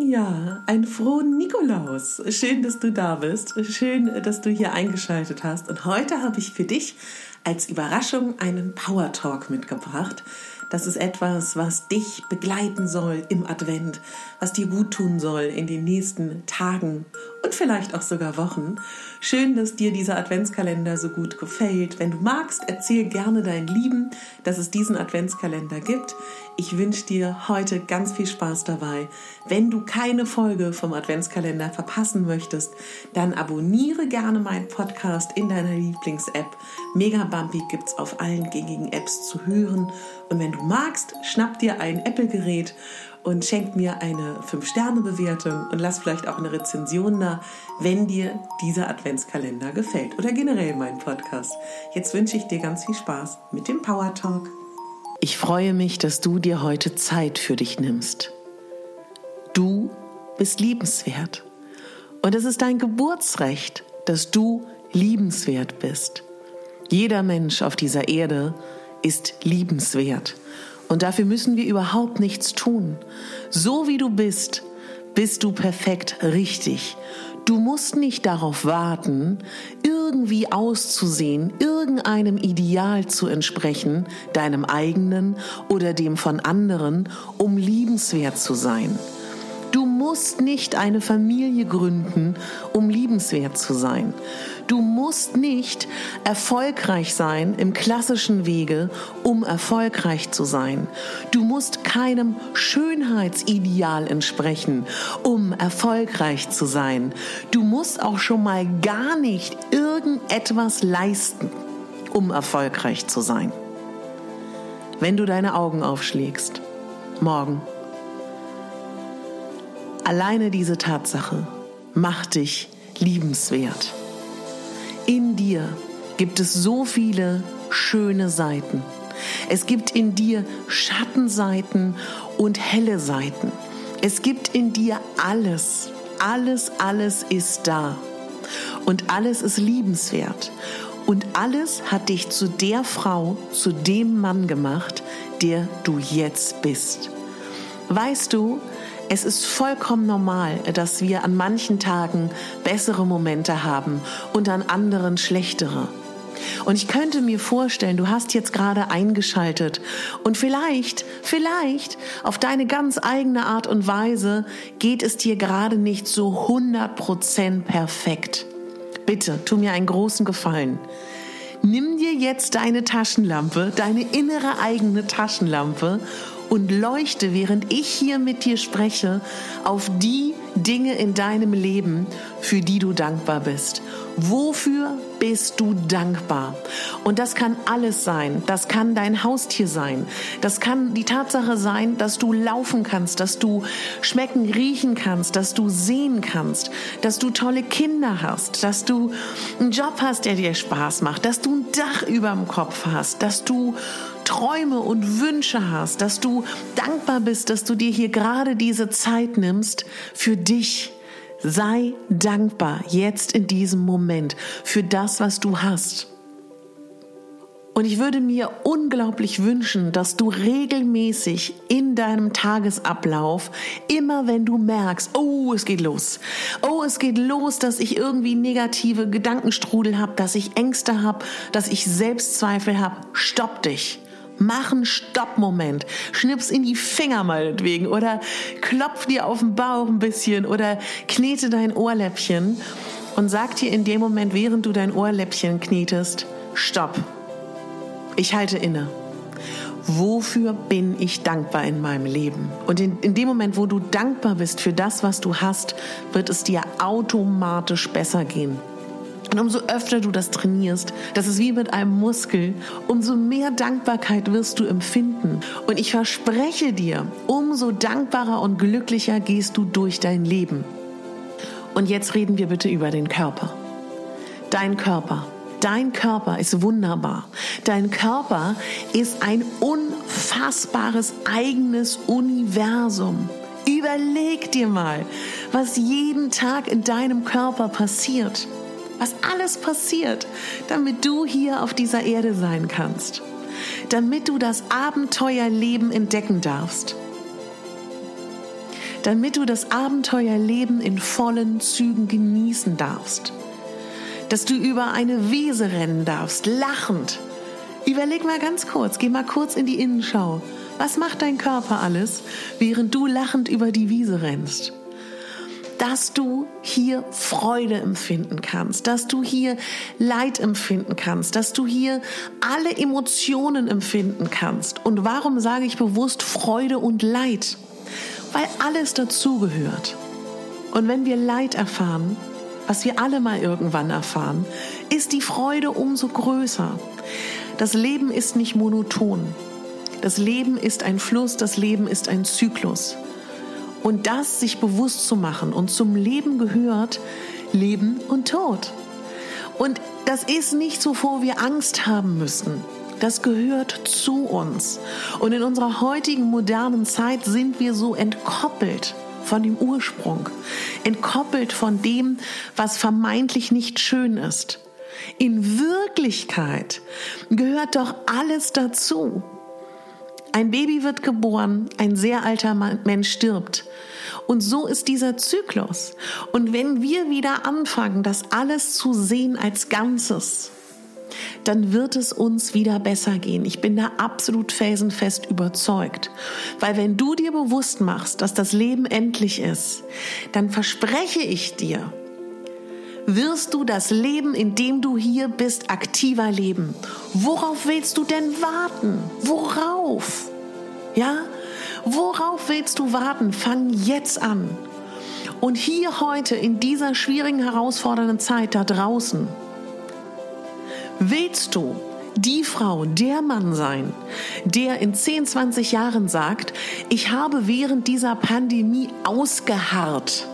Ja, einen frohen Nikolaus. Schön, dass du da bist. Schön, dass du hier eingeschaltet hast. Und heute habe ich für dich als Überraschung einen Power Talk mitgebracht. Das ist etwas, was dich begleiten soll im Advent, was dir gut tun soll in den nächsten Tagen und vielleicht auch sogar Wochen. Schön, dass dir dieser Adventskalender so gut gefällt. Wenn du magst, erzähl gerne deinen Lieben, dass es diesen Adventskalender gibt. Ich wünsche dir heute ganz viel Spaß dabei. Wenn du keine Folge vom Adventskalender verpassen möchtest, dann abonniere gerne meinen Podcast in deiner Lieblings-App. Mega Bumpy gibt's auf allen gängigen Apps zu hören. Und wenn du magst, schnapp dir ein Apple-Gerät und schenk mir eine 5-Sterne-Bewertung und lass vielleicht auch eine Rezension da, wenn dir dieser Adventskalender gefällt oder generell mein Podcast. Jetzt wünsche ich dir ganz viel Spaß mit dem Power Talk. Ich freue mich, dass du dir heute Zeit für dich nimmst. Du bist liebenswert. Und es ist dein Geburtsrecht, dass du liebenswert bist. Jeder Mensch auf dieser Erde ist liebenswert. Und dafür müssen wir überhaupt nichts tun. So wie du bist, bist du perfekt richtig. Du musst nicht darauf warten, irgendwie auszusehen, irgendeinem Ideal zu entsprechen, deinem eigenen oder dem von anderen, um liebenswert zu sein. Du musst nicht eine Familie gründen, um liebenswert zu sein. Du musst nicht erfolgreich sein im klassischen Wege, um erfolgreich zu sein. Du musst keinem Schönheitsideal entsprechen, um erfolgreich zu sein. Du musst auch schon mal gar nicht irgendetwas leisten, um erfolgreich zu sein. Wenn du deine Augen aufschlägst, morgen, alleine diese Tatsache macht dich liebenswert. In dir gibt es so viele schöne Seiten. Es gibt in dir Schattenseiten und helle Seiten. Es gibt in dir alles. Alles, alles ist da. Und alles ist liebenswert. Und alles hat dich zu der Frau, zu dem Mann gemacht, der du jetzt bist. Weißt du, es ist vollkommen normal, dass wir an manchen Tagen bessere Momente haben und an anderen schlechtere. Und ich könnte mir vorstellen, du hast jetzt gerade eingeschaltet und vielleicht, vielleicht auf deine ganz eigene Art und Weise geht es dir gerade nicht so 100% perfekt. Bitte, tu mir einen großen Gefallen. Nimm dir jetzt deine Taschenlampe, deine innere eigene Taschenlampe und leuchte, während ich hier mit dir spreche, auf die Dinge in deinem Leben, für die du dankbar bist. Wofür bist du dankbar? Und das kann alles sein. Das kann dein Haustier sein. Das kann die Tatsache sein, dass du laufen kannst, dass du schmecken, riechen kannst, dass du sehen kannst, dass du tolle Kinder hast, dass du einen Job hast, der dir Spaß macht, dass du ein Dach über dem Kopf hast, dass du Träume und Wünsche hast, dass du dankbar bist, dass du dir hier gerade diese Zeit nimmst für dich. Sei dankbar jetzt in diesem Moment für das, was du hast. Und ich würde mir unglaublich wünschen, dass du regelmäßig in deinem Tagesablauf, immer wenn du merkst, oh, es geht los, oh, es geht los, dass ich irgendwie negative Gedankenstrudel habe, dass ich Ängste habe, dass ich Selbstzweifel habe, stopp dich. Mach einen Stoppmoment. Schnips in die Finger meinetwegen oder klopf dir auf den Bauch ein bisschen oder knete dein Ohrläppchen und sag dir in dem Moment, während du dein Ohrläppchen knetest, Stopp. Ich halte inne. Wofür bin ich dankbar in meinem Leben? Und in, in dem Moment, wo du dankbar bist für das, was du hast, wird es dir automatisch besser gehen. Und umso öfter du das trainierst, das ist wie mit einem Muskel, umso mehr Dankbarkeit wirst du empfinden. Und ich verspreche dir, umso dankbarer und glücklicher gehst du durch dein Leben. Und jetzt reden wir bitte über den Körper. Dein Körper. Dein Körper ist wunderbar. Dein Körper ist ein unfassbares eigenes Universum. Überleg dir mal, was jeden Tag in deinem Körper passiert was alles passiert, damit du hier auf dieser Erde sein kannst, damit du das Abenteuerleben entdecken darfst, damit du das Abenteuerleben in vollen Zügen genießen darfst, dass du über eine Wiese rennen darfst, lachend. Überleg mal ganz kurz, geh mal kurz in die Innenschau. Was macht dein Körper alles, während du lachend über die Wiese rennst? Dass du hier Freude empfinden kannst, dass du hier Leid empfinden kannst, dass du hier alle Emotionen empfinden kannst. Und warum sage ich bewusst Freude und Leid? Weil alles dazugehört. Und wenn wir Leid erfahren, was wir alle mal irgendwann erfahren, ist die Freude umso größer. Das Leben ist nicht monoton. Das Leben ist ein Fluss, das Leben ist ein Zyklus. Und das sich bewusst zu machen und zum Leben gehört Leben und Tod. Und das ist nicht, wovor wir Angst haben müssen. Das gehört zu uns. Und in unserer heutigen modernen Zeit sind wir so entkoppelt von dem Ursprung, entkoppelt von dem, was vermeintlich nicht schön ist. In Wirklichkeit gehört doch alles dazu. Ein Baby wird geboren, ein sehr alter Mensch stirbt. Und so ist dieser Zyklus. Und wenn wir wieder anfangen, das alles zu sehen als Ganzes, dann wird es uns wieder besser gehen. Ich bin da absolut felsenfest überzeugt. Weil wenn du dir bewusst machst, dass das Leben endlich ist, dann verspreche ich dir, wirst du das Leben, in dem du hier bist, aktiver leben. Worauf willst du denn warten? Worauf? Ja? Worauf willst du warten? Fang jetzt an. Und hier heute in dieser schwierigen, herausfordernden Zeit da draußen, willst du die Frau, der Mann sein, der in 10, 20 Jahren sagt, ich habe während dieser Pandemie ausgeharrt.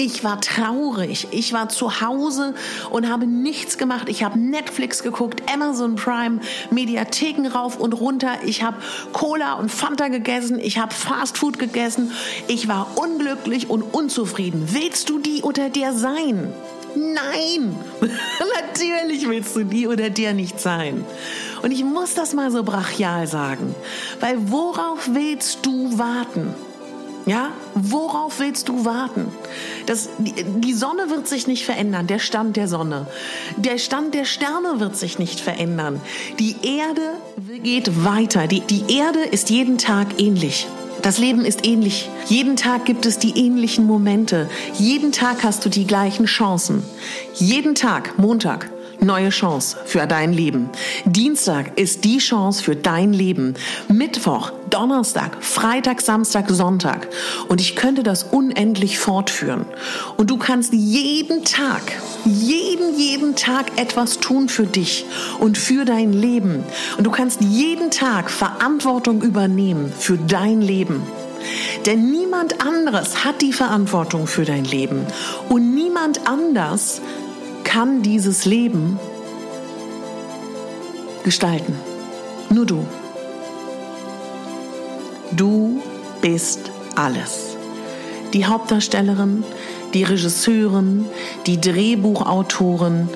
Ich war traurig. Ich war zu Hause und habe nichts gemacht. Ich habe Netflix geguckt, Amazon Prime, Mediatheken rauf und runter. Ich habe Cola und Fanta gegessen. Ich habe Fast Food gegessen. Ich war unglücklich und unzufrieden. Willst du die oder der sein? Nein, natürlich willst du die oder der nicht sein. Und ich muss das mal so brachial sagen, weil worauf willst du warten? Ja, worauf willst du warten? Das, die, Sonne wird sich nicht verändern, der Stand der Sonne. Der Stand der Sterne wird sich nicht verändern. Die Erde geht weiter. Die, die Erde ist jeden Tag ähnlich. Das Leben ist ähnlich. Jeden Tag gibt es die ähnlichen Momente. Jeden Tag hast du die gleichen Chancen. Jeden Tag, Montag, neue Chance für dein Leben. Dienstag ist die Chance für dein Leben. Mittwoch, Donnerstag, Freitag, Samstag, Sonntag. Und ich könnte das unendlich fortführen. Und du kannst jeden Tag, jeden, jeden Tag etwas tun für dich und für dein Leben. Und du kannst jeden Tag Verantwortung übernehmen für dein Leben. Denn niemand anderes hat die Verantwortung für dein Leben. Und niemand anders kann dieses Leben gestalten. Nur du. Du bist alles. Die Hauptdarstellerin, die Regisseurin, die Drehbuchautorin,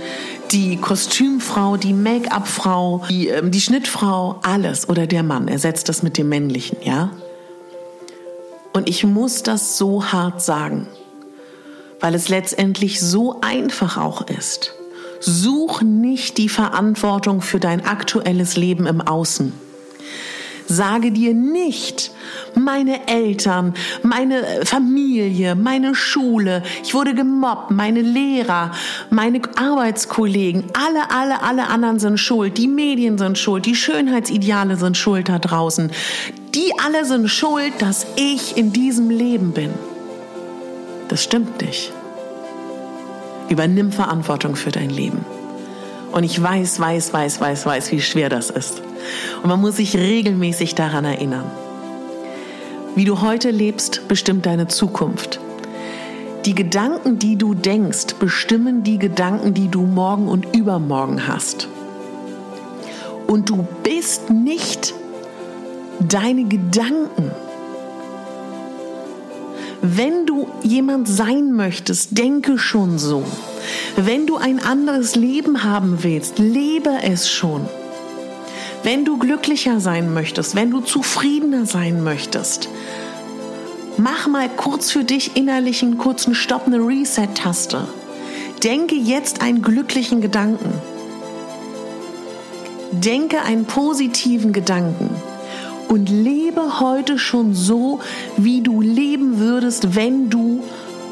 die Kostümfrau, die Make-up-Frau, die, äh, die Schnittfrau, alles oder der Mann. Er setzt das mit dem Männlichen, ja? Und ich muss das so hart sagen weil es letztendlich so einfach auch ist. Such nicht die Verantwortung für dein aktuelles Leben im Außen. Sage dir nicht, meine Eltern, meine Familie, meine Schule, ich wurde gemobbt, meine Lehrer, meine Arbeitskollegen, alle, alle, alle anderen sind schuld, die Medien sind schuld, die Schönheitsideale sind schuld da draußen. Die alle sind schuld, dass ich in diesem Leben bin. Das stimmt nicht. Übernimm Verantwortung für dein Leben. Und ich weiß, weiß, weiß, weiß, weiß, wie schwer das ist. Und man muss sich regelmäßig daran erinnern. Wie du heute lebst, bestimmt deine Zukunft. Die Gedanken, die du denkst, bestimmen die Gedanken, die du morgen und übermorgen hast. Und du bist nicht deine Gedanken. Wenn du jemand sein möchtest, denke schon so. Wenn du ein anderes Leben haben willst, lebe es schon. Wenn du glücklicher sein möchtest, wenn du zufriedener sein möchtest, mach mal kurz für dich innerlich einen kurzen Stopp, eine Reset-Taste. Denke jetzt einen glücklichen Gedanken. Denke einen positiven Gedanken und lebe heute schon so, wie du leben würdest, wenn du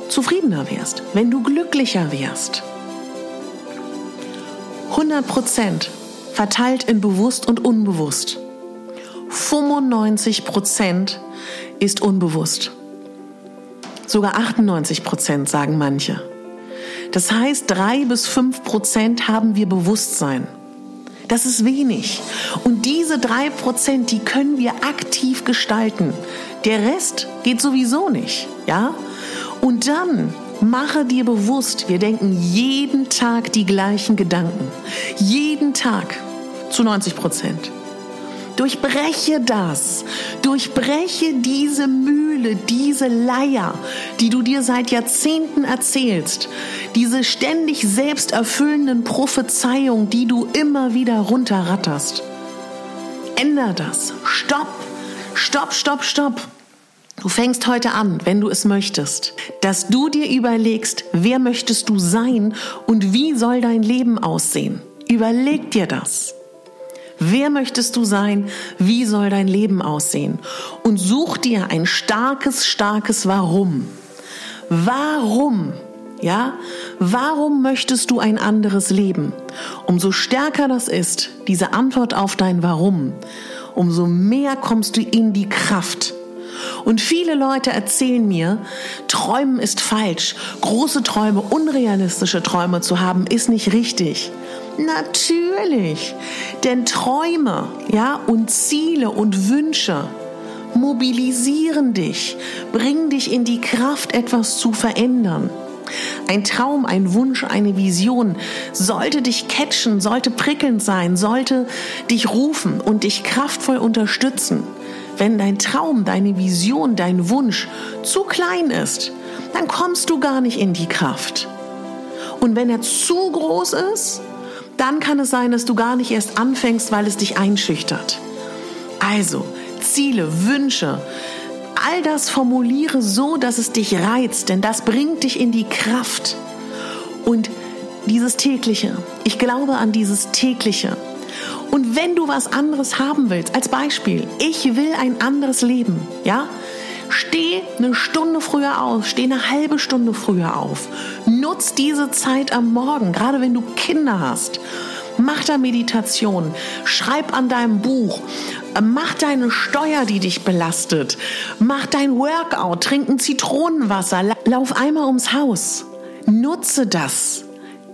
zufriedener wärst, wenn du glücklicher wärst. 100 Prozent verteilt in bewusst und unbewusst. 95 Prozent ist unbewusst. Sogar 98 Prozent sagen manche. Das heißt, drei bis fünf Prozent haben wir Bewusstsein. Das ist wenig. Und diese drei Prozent, die können wir aktiv gestalten. Der Rest geht sowieso nicht, ja? Und dann mache dir bewusst, wir denken jeden Tag die gleichen Gedanken. Jeden Tag zu 90 Prozent. Durchbreche das. Durchbreche diese Mühle, diese Leier, die du dir seit Jahrzehnten erzählst. Diese ständig selbsterfüllenden Prophezeiungen, die du immer wieder runterratterst. Änder das. Stopp. Stopp, stopp, stopp. Du fängst heute an, wenn du es möchtest, dass du dir überlegst, wer möchtest du sein und wie soll dein Leben aussehen. Überleg dir das. Wer möchtest du sein? Wie soll dein Leben aussehen? Und such dir ein starkes, starkes Warum. Warum? Ja? Warum möchtest du ein anderes Leben? Umso stärker das ist, diese Antwort auf dein Warum, umso mehr kommst du in die Kraft. Und viele Leute erzählen mir, Träumen ist falsch. Große Träume, unrealistische Träume zu haben, ist nicht richtig. Natürlich. Denn Träume, ja, und Ziele und Wünsche mobilisieren dich, bringen dich in die Kraft, etwas zu verändern. Ein Traum, ein Wunsch, eine Vision sollte dich catchen, sollte prickelnd sein, sollte dich rufen und dich kraftvoll unterstützen. Wenn dein Traum, deine Vision, dein Wunsch zu klein ist, dann kommst du gar nicht in die Kraft. Und wenn er zu groß ist, dann kann es sein, dass du gar nicht erst anfängst, weil es dich einschüchtert. Also, Ziele, Wünsche, all das formuliere so, dass es dich reizt, denn das bringt dich in die Kraft. Und dieses tägliche, ich glaube an dieses tägliche. Und wenn du was anderes haben willst, als Beispiel, ich will ein anderes Leben, ja? Steh eine Stunde früher auf, steh eine halbe Stunde früher auf. Nutz diese Zeit am Morgen, gerade wenn du Kinder hast. Mach da Meditation, schreib an deinem Buch, mach deine Steuer, die dich belastet, mach dein Workout, trink ein Zitronenwasser, lauf einmal ums Haus. Nutze das.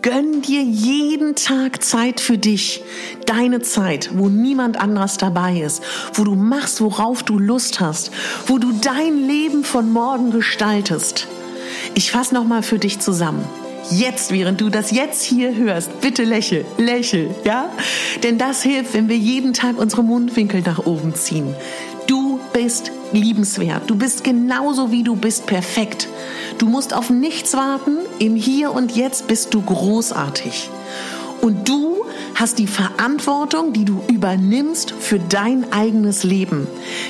Gönn dir jeden Tag Zeit für dich, deine Zeit, wo niemand anderes dabei ist, wo du machst, worauf du Lust hast, wo du dein Leben von morgen gestaltest. Ich fasse noch mal für dich zusammen. Jetzt, während du das jetzt hier hörst, bitte lächel, lächel, ja? Denn das hilft, wenn wir jeden Tag unsere Mundwinkel nach oben ziehen. Du bist liebenswert. Du bist genauso wie du bist perfekt. Du musst auf nichts warten. Im Hier und Jetzt bist du großartig. Und du hast die Verantwortung, die du übernimmst für dein eigenes Leben.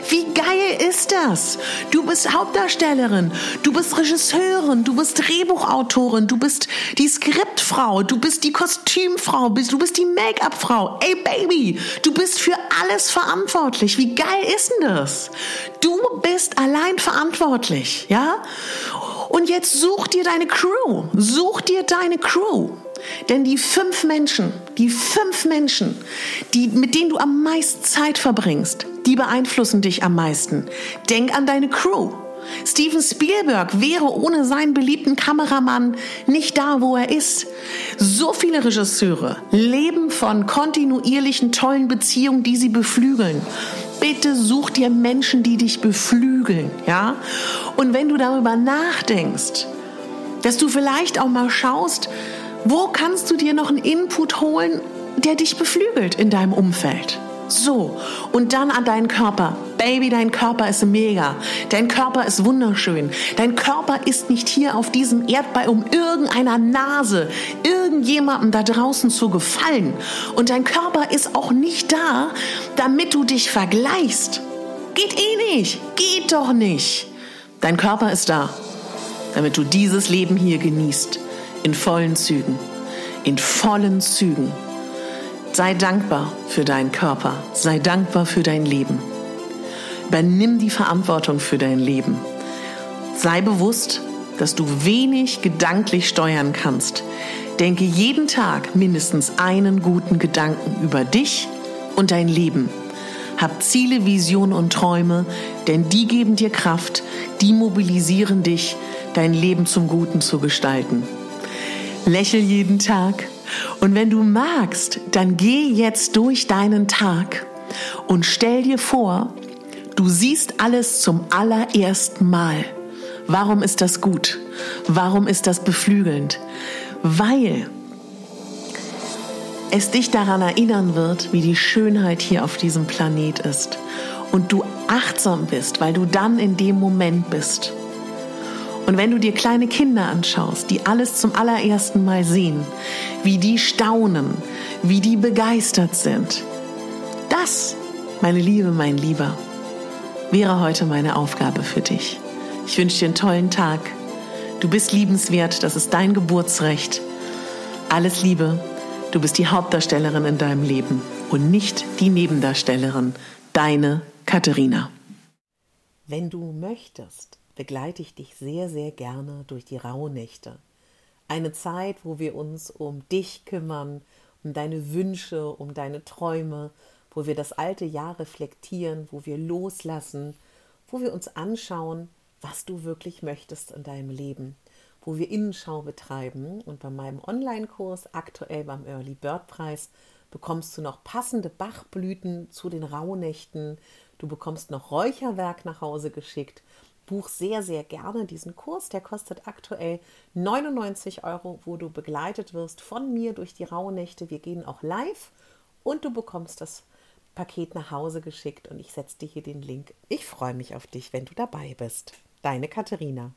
Wie geil ist das? Du bist Hauptdarstellerin, du bist Regisseurin, du bist Drehbuchautorin, du bist die Skriptfrau, du bist die Kostümfrau, du bist die Make-up-Frau. Ey Baby, du bist für alles verantwortlich. Wie geil ist denn das? Du bist allein verantwortlich, ja? Und jetzt such dir deine Crew. Such dir deine Crew. Denn die fünf Menschen, die fünf Menschen, die, mit denen du am meisten Zeit verbringst, die beeinflussen dich am meisten. Denk an deine Crew. Steven Spielberg wäre ohne seinen beliebten Kameramann nicht da, wo er ist. So viele Regisseure leben von kontinuierlichen tollen Beziehungen, die sie beflügeln. Bitte such dir Menschen, die dich beflügeln, ja? Und wenn du darüber nachdenkst, dass du vielleicht auch mal schaust, wo kannst du dir noch einen Input holen, der dich beflügelt in deinem Umfeld? So, und dann an deinen Körper. Baby, dein Körper ist mega. Dein Körper ist wunderschön. Dein Körper ist nicht hier auf diesem Erdball, um irgendeiner Nase, irgendjemandem da draußen zu gefallen. Und dein Körper ist auch nicht da, damit du dich vergleichst. Geht eh nicht. Geht doch nicht. Dein Körper ist da, damit du dieses Leben hier genießt. In vollen Zügen. In vollen Zügen. Sei dankbar für deinen Körper, sei dankbar für dein Leben. Übernimm die Verantwortung für dein Leben. Sei bewusst, dass du wenig gedanklich steuern kannst. Denke jeden Tag mindestens einen guten Gedanken über dich und dein Leben. Hab Ziele, Visionen und Träume, denn die geben dir Kraft, die mobilisieren dich, dein Leben zum Guten zu gestalten. Lächel jeden Tag und wenn du magst, dann geh jetzt durch deinen Tag und stell dir vor, du siehst alles zum allerersten Mal. Warum ist das gut? Warum ist das beflügelnd? Weil es dich daran erinnern wird, wie die Schönheit hier auf diesem Planet ist. Und du achtsam bist, weil du dann in dem Moment bist. Und wenn du dir kleine Kinder anschaust, die alles zum allerersten Mal sehen, wie die staunen, wie die begeistert sind, das, meine Liebe, mein Lieber, wäre heute meine Aufgabe für dich. Ich wünsche dir einen tollen Tag. Du bist liebenswert, das ist dein Geburtsrecht. Alles Liebe, du bist die Hauptdarstellerin in deinem Leben und nicht die Nebendarstellerin. Deine Katharina. Wenn du möchtest, begleite ich dich sehr, sehr gerne durch die Rauhnächte. Eine Zeit, wo wir uns um dich kümmern, um deine Wünsche, um deine Träume, wo wir das alte Jahr reflektieren, wo wir loslassen, wo wir uns anschauen, was du wirklich möchtest in deinem Leben, wo wir Innenschau betreiben. Und bei meinem Online-Kurs, aktuell beim Early Bird Preis, bekommst du noch passende Bachblüten zu den Rauhnächten. Du bekommst noch Räucherwerk nach Hause geschickt buch sehr, sehr gerne diesen Kurs. Der kostet aktuell 99 Euro, wo du begleitet wirst von mir durch die Rauhnächte. Wir gehen auch live und du bekommst das Paket nach Hause geschickt und ich setze dir hier den Link. Ich freue mich auf dich, wenn du dabei bist. Deine Katharina.